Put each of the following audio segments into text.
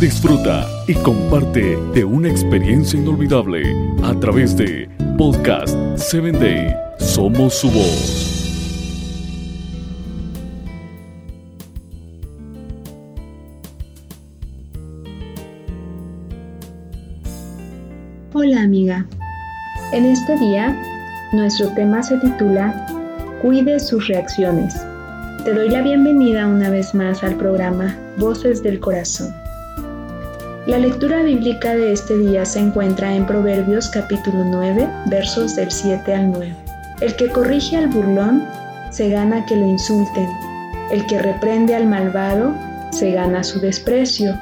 Disfruta y comparte de una experiencia inolvidable a través de Podcast 7 Day. Somos su voz. Hola amiga. En este día, nuestro tema se titula Cuide sus reacciones. Te doy la bienvenida una vez más al programa Voces del Corazón. La lectura bíblica de este día se encuentra en Proverbios capítulo 9, versos del 7 al 9. El que corrige al burlón se gana que lo insulten. El que reprende al malvado se gana su desprecio.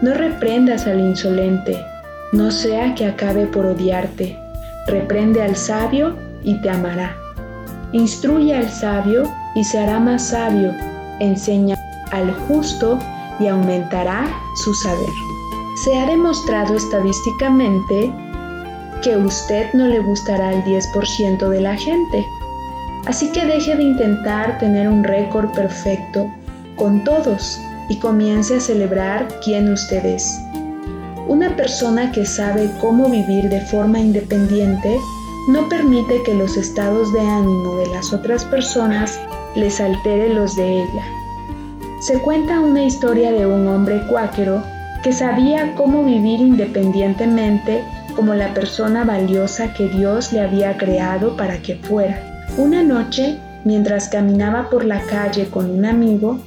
No reprendas al insolente, no sea que acabe por odiarte. Reprende al sabio y te amará. Instruye al sabio y se hará más sabio. Enseña al justo y aumentará su saber. Se ha demostrado estadísticamente que usted no le gustará al 10% de la gente. Así que deje de intentar tener un récord perfecto con todos y comience a celebrar quién usted es. Una persona que sabe cómo vivir de forma independiente no permite que los estados de ánimo de las otras personas les altere los de ella. Se cuenta una historia de un hombre cuáquero que sabía cómo vivir independientemente como la persona valiosa que Dios le había creado para que fuera. Una noche, mientras caminaba por la calle con un amigo,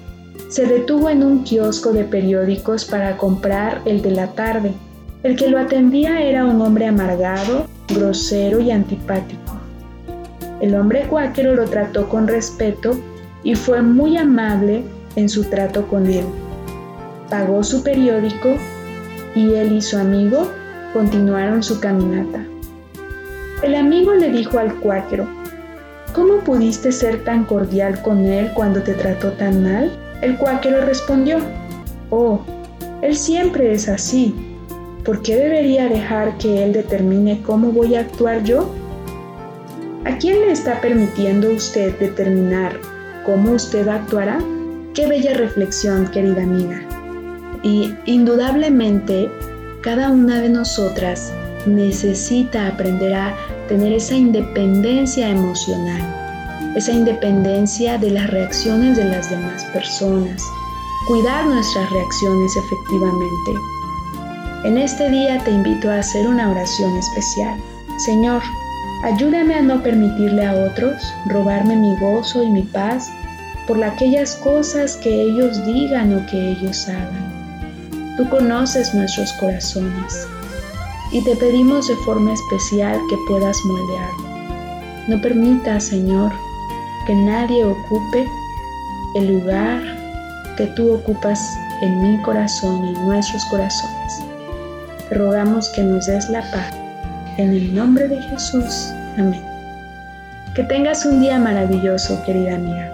se detuvo en un kiosco de periódicos para comprar el de la tarde. El que lo atendía era un hombre amargado grosero y antipático. El hombre cuáquero lo trató con respeto y fue muy amable en su trato con él. Pagó su periódico y él y su amigo continuaron su caminata. El amigo le dijo al cuáquero, ¿Cómo pudiste ser tan cordial con él cuando te trató tan mal? El cuáquero respondió, Oh, él siempre es así. ¿por qué debería dejar que Él determine cómo voy a actuar yo? ¿A quién le está permitiendo usted determinar cómo usted actuará? Qué bella reflexión, querida amiga. Y indudablemente, cada una de nosotras necesita aprender a tener esa independencia emocional, esa independencia de las reacciones de las demás personas, cuidar nuestras reacciones efectivamente en este día te invito a hacer una oración especial. Señor, ayúdame a no permitirle a otros robarme mi gozo y mi paz por aquellas cosas que ellos digan o que ellos hagan. Tú conoces nuestros corazones y te pedimos de forma especial que puedas moldearlo. No permitas, Señor, que nadie ocupe el lugar que tú ocupas en mi corazón y en nuestros corazones rogamos que nos des la paz. En el nombre de Jesús. Amén. Que tengas un día maravilloso, querida mía.